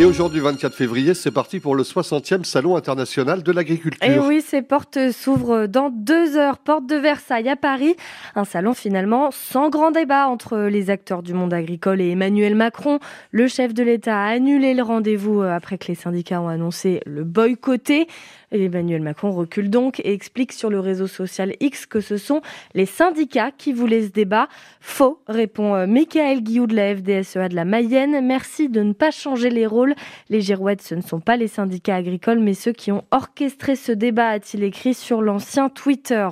Et aujourd'hui, 24 février, c'est parti pour le 60e Salon international de l'agriculture. Et oui, ces portes s'ouvrent dans deux heures, porte de Versailles à Paris. Un salon finalement sans grand débat entre les acteurs du monde agricole et Emmanuel Macron. Le chef de l'État a annulé le rendez-vous euh, après que les syndicats ont annoncé le boycotter. Emmanuel Macron recule donc et explique sur le réseau social X que ce sont les syndicats qui voulaient ce débat. Faux, répond euh, Michael Guillou de la FDSEA de la Mayenne. Merci de ne pas changer les rôles. Les girouettes, ce ne sont pas les syndicats agricoles, mais ceux qui ont orchestré ce débat, a-t-il écrit sur l'ancien Twitter.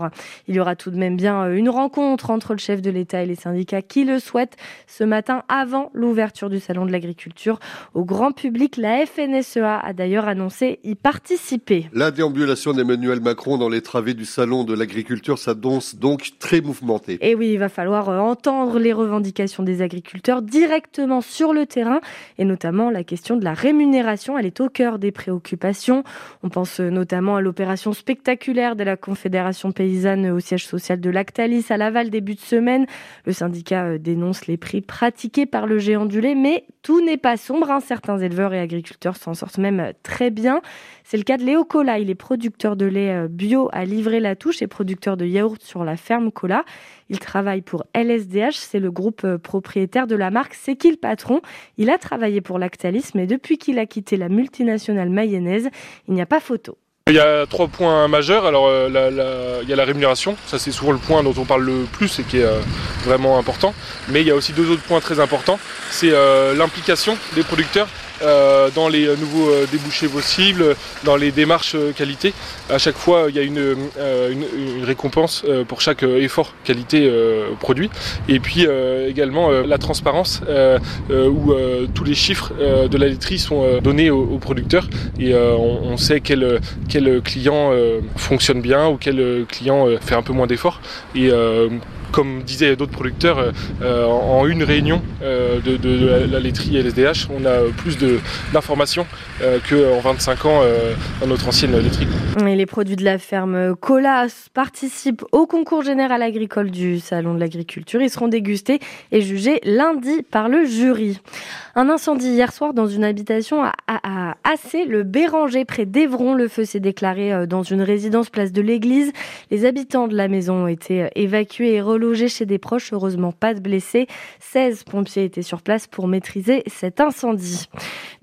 Il y aura tout de même bien euh, une rencontre entre le chef de l'État et les syndicats qui le souhaitent ce matin avant l'ouverture du Salon de l'agriculture. Au grand public, la FNSEA a d'ailleurs annoncé y participer. Déambulation d'Emmanuel Macron dans les travées du salon de l'agriculture s'annonce donc très mouvementée. Et oui, il va falloir euh, entendre les revendications des agriculteurs directement sur le terrain et notamment la question de la rémunération. Elle est au cœur des préoccupations. On pense euh, notamment à l'opération spectaculaire de la Confédération paysanne au siège social de Lactalis à Laval début de semaine. Le syndicat euh, dénonce les prix pratiqués par le géant du lait, mais tout n'est pas sombre. Hein. Certains éleveurs et agriculteurs s'en sortent même très bien. C'est le cas de Léo Il est producteur de lait euh, bio à livrer la touche et producteur de yaourt sur la ferme Cola. Il travaille pour LSDH, c'est le groupe euh, propriétaire de la marque C'est qui le patron? Il a travaillé pour Lactalis, mais depuis qu'il a quitté la multinationale mayonnaise, il n'y a pas photo. Il y a trois points majeurs. Alors, euh, il y a la rémunération, ça c'est souvent le point dont on parle le plus et qui est vraiment important. Mais il y a aussi deux autres points très importants. C'est l'implication des producteurs dans les nouveaux euh, débouchés possibles, dans les démarches euh, qualité. À chaque fois, il y a une, une, récompense pour chaque effort qualité produit. Et puis également la transparence où tous les chiffres de la laiterie sont donnés aux, producteurs et on, sait quel, quel client fonctionne bien ou quel client fait un peu moins d'efforts. Et comme disaient d'autres producteurs, euh, euh, en une réunion euh, de, la laiterie LSDH, on a plus d'informations qu'en 25 ans dans notre ancienne laiterie. Les produits de la ferme Colas participent au concours général agricole du Salon de l'agriculture. Ils seront dégustés et jugés lundi par le jury. Un incendie hier soir dans une habitation à, Assez, le Béranger, près d'Evron. Le feu s'est déclaré dans une résidence place de l'église. Les habitants de la maison ont été évacués et relogés chez des proches. Heureusement, pas de blessés. 16 pompiers étaient sur place pour maîtriser cet incendie.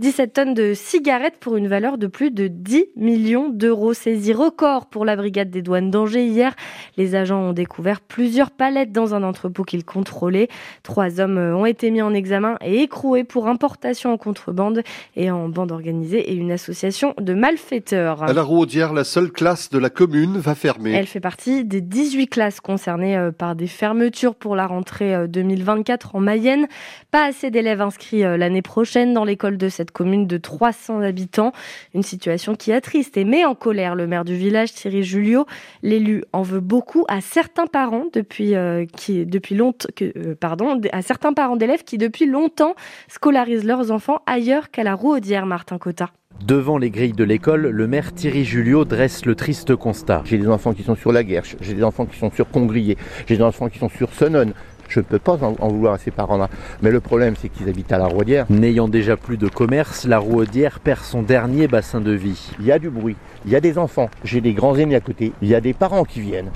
17 tonnes de cigarettes pour une valeur de plus de 10 millions d'euros. Saisie record pour la brigade des douanes d'Angers hier. Les agents ont découvert plusieurs palettes dans un entrepôt qu'ils contrôlaient. Trois hommes ont été mis en examen et écroués pour importation en contrebande et en bande organisée et une association de malfaiteurs. À la Rouaudière, la seule classe de la commune va fermer. Elle fait partie des 18 classes concernées euh, par des fermetures pour la rentrée 2024 euh, en Mayenne. Pas assez d'élèves inscrits euh, l'année prochaine dans l'école de cette commune de 300 habitants. Une situation qui attriste et met en colère le maire du village, Thierry Julio. L'élu en veut beaucoup à certains parents depuis, qui, depuis longtemps, que, pardon, à certains parents d'élèves qui depuis longtemps scolarisent leurs enfants ailleurs qu'à la Rouaudière, Martin Cotta. Devant les grilles de l'école, le maire Thierry Julio dresse le triste constat. J'ai des enfants qui sont sur la Guerche, j'ai des enfants qui sont sur Congrier, j'ai des enfants qui sont sur Sonon. Je ne peux pas en, vouloir à ces parents-là. Mais le problème, c'est qu'ils habitent à la Rouaudière. N'ayant déjà plus de commerce, la Rouaudière perd son dernier bassin de vie. Il y a du bruit, il y a des enfants, j'ai des grands aînés à côté, il y a des parents qui viennent.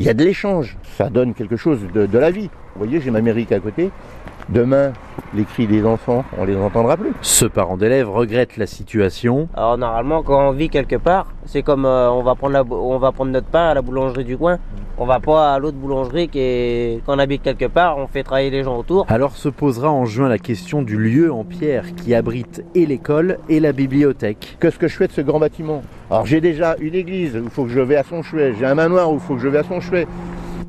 Il y a de l'échange, ça donne quelque chose de, de la vie. Vous voyez, j'ai ma mairie à côté, Demain, les cris des enfants, on les entendra plus. Ce parent d'élève regrette la situation. Alors normalement, quand on vit quelque part, c'est comme euh, on, va prendre on va prendre notre pain à la boulangerie du coin. On va pas à l'autre boulangerie qui quand on habite quelque part, on fait travailler les gens autour. Alors se posera en juin la question du lieu en pierre qui abrite et l'école et la bibliothèque. Qu'est-ce que je fais de ce grand bâtiment Alors j'ai déjà une église où il faut que je vais à son chevet, j'ai un manoir où il faut que je vais à son chevet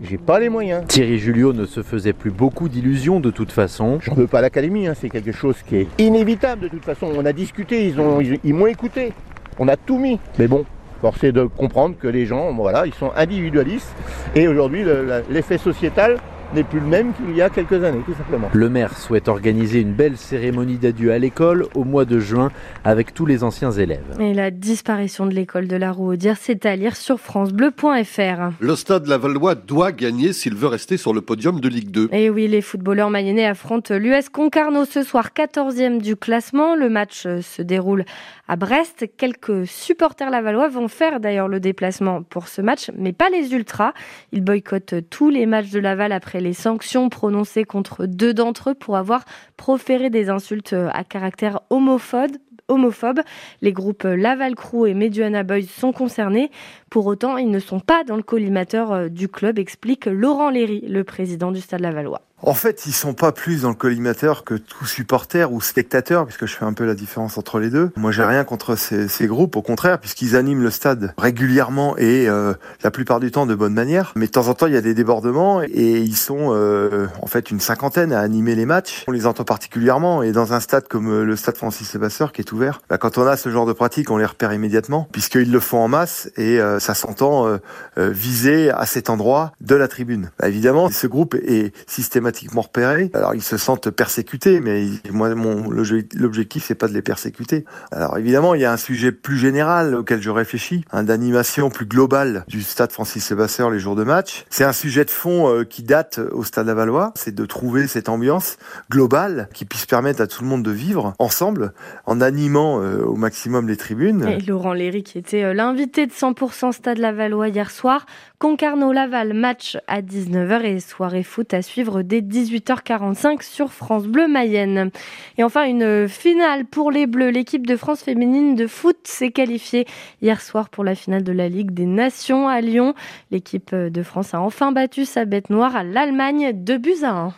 j'ai pas les moyens. Thierry Julio ne se faisait plus beaucoup d'illusions de toute façon. J'en veux pas à l'académie, hein. c'est quelque chose qui est inévitable de toute façon. On a discuté, ils m'ont ils, écouté. On a tout mis. Mais bon, force est de comprendre que les gens, voilà, ils sont individualistes. Et aujourd'hui, l'effet sociétal n'est plus le même qu'il y a quelques années, tout simplement. Le maire souhaite organiser une belle cérémonie d'adieu à l'école au mois de juin avec tous les anciens élèves. Et la disparition de l'école de la Rouaudière, c'est à lire sur francebleu.fr. Le stade Lavallois doit gagner s'il veut rester sur le podium de Ligue 2. Et oui, les footballeurs mayennais affrontent l'US Concarneau ce soir, 14e du classement. Le match euh, se déroule à Brest. Quelques supporters lavallois vont faire d'ailleurs le déplacement pour ce match, mais pas les ultras. Ils boycottent tous les matchs de Laval après les sanctions prononcées contre deux d'entre eux pour avoir proféré des insultes à caractère homophobe homophobes. Les groupes Laval Crew et Meduana Boys sont concernés. Pour autant, ils ne sont pas dans le collimateur du club, explique Laurent Léry, le président du Stade Lavallois. En fait, ils sont pas plus dans le collimateur que tout supporter ou spectateur, puisque je fais un peu la différence entre les deux. Moi, j'ai rien contre ces, groupes, au contraire, puisqu'ils animent le stade régulièrement et euh, la plupart du temps de bonne manière. Mais de temps en temps, il y a des débordements et ils sont euh, en fait une cinquantaine à animer les matchs. On les entend particulièrement et dans un stade comme euh, le stade Francis Levasseur qui est ouvert, bah, quand on a ce genre de pratique, on les repère immédiatement, puisqu'ils le font en masse et euh, ça s'entend euh, viser à cet endroit de la tribune. Bah, évidemment, ce groupe est systématiquement repérés. Alors ils se sentent persécutés, mais moi mon l'objectif c'est pas de les persécuter. Alors évidemment il y a un sujet plus général auquel je réfléchis, un d'animation plus globale du stade Francis Sébastien les jours de match. C'est un sujet de fond euh, qui date au stade Lavallois, c'est de trouver cette ambiance globale qui puisse permettre à tout le monde de vivre ensemble en animant euh, au maximum les tribunes. Laurent Léry qui était euh, l'invité de 100% stade Lavallois hier soir, Concarneau Laval match à 19h et soirée foot à suivre dès 18h45 sur France Bleu Mayenne. Et enfin, une finale pour les Bleus. L'équipe de France féminine de foot s'est qualifiée hier soir pour la finale de la Ligue des Nations à Lyon. L'équipe de France a enfin battu sa bête noire à l'Allemagne de buts à 1.